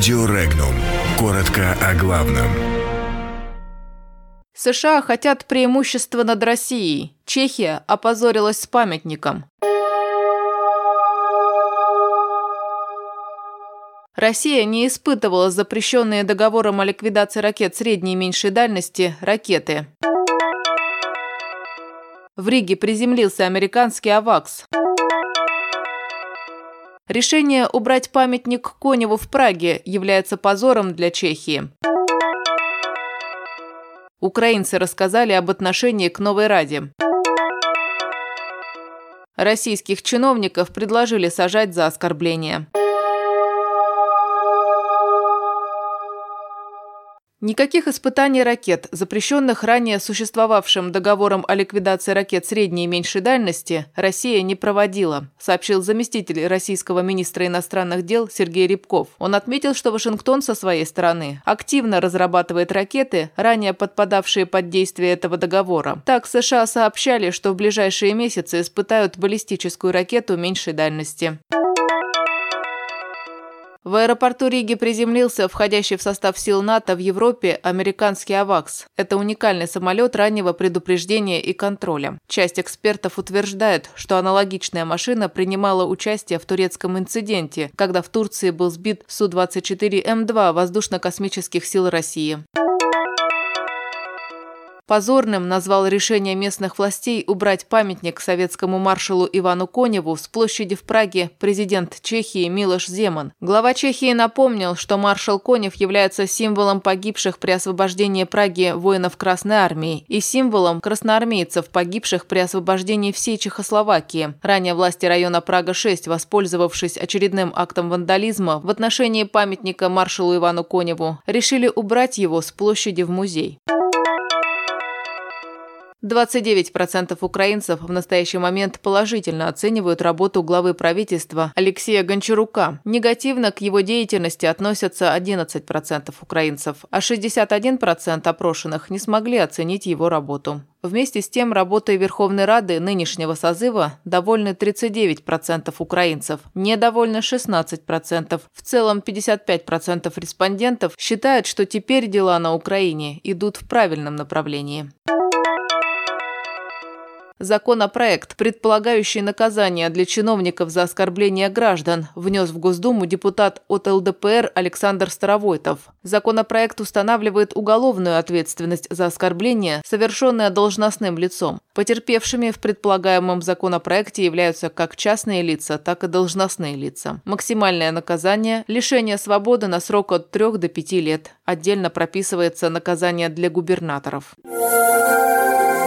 Радио Регнум. Коротко о главном. США хотят преимущества над Россией. Чехия опозорилась с памятником. Россия не испытывала запрещенные договором о ликвидации ракет средней и меньшей дальности ракеты. В Риге приземлился американский «Авакс». Решение убрать памятник Коневу в Праге является позором для Чехии. Украинцы рассказали об отношении к Новой Раде. Российских чиновников предложили сажать за оскорбление. Никаких испытаний ракет, запрещенных ранее существовавшим договором о ликвидации ракет средней и меньшей дальности, Россия не проводила, сообщил заместитель российского министра иностранных дел Сергей Рябков. Он отметил, что Вашингтон со своей стороны активно разрабатывает ракеты, ранее подпадавшие под действие этого договора. Так, США сообщали, что в ближайшие месяцы испытают баллистическую ракету меньшей дальности. В аэропорту Риги приземлился входящий в состав сил НАТО в Европе американский «Авакс». Это уникальный самолет раннего предупреждения и контроля. Часть экспертов утверждает, что аналогичная машина принимала участие в турецком инциденте, когда в Турции был сбит Су-24М2 воздушно-космических сил России. Позорным назвал решение местных властей убрать памятник советскому маршалу Ивану Коневу с площади в Праге президент Чехии Милош Земан. Глава Чехии напомнил, что маршал Конев является символом погибших при освобождении Праги воинов Красной Армии и символом красноармейцев, погибших при освобождении всей Чехословакии. Ранее власти района Прага-6, воспользовавшись очередным актом вандализма в отношении памятника маршалу Ивану Коневу, решили убрать его с площади в музей. 29% украинцев в настоящий момент положительно оценивают работу главы правительства Алексея Гончарука. Негативно к его деятельности относятся 11% украинцев, а 61% опрошенных не смогли оценить его работу. Вместе с тем, работой Верховной Рады нынешнего созыва довольны 39% украинцев, недовольны 16%. В целом 55% респондентов считают, что теперь дела на Украине идут в правильном направлении. Законопроект, предполагающий наказание для чиновников за оскорбление граждан, внес в Госдуму депутат от ЛДПР Александр Старовойтов. Законопроект устанавливает уголовную ответственность за оскорбление, совершенное должностным лицом. Потерпевшими в предполагаемом законопроекте являются как частные лица, так и должностные лица. Максимальное наказание – лишение свободы на срок от 3 до 5 лет. Отдельно прописывается наказание для губернаторов.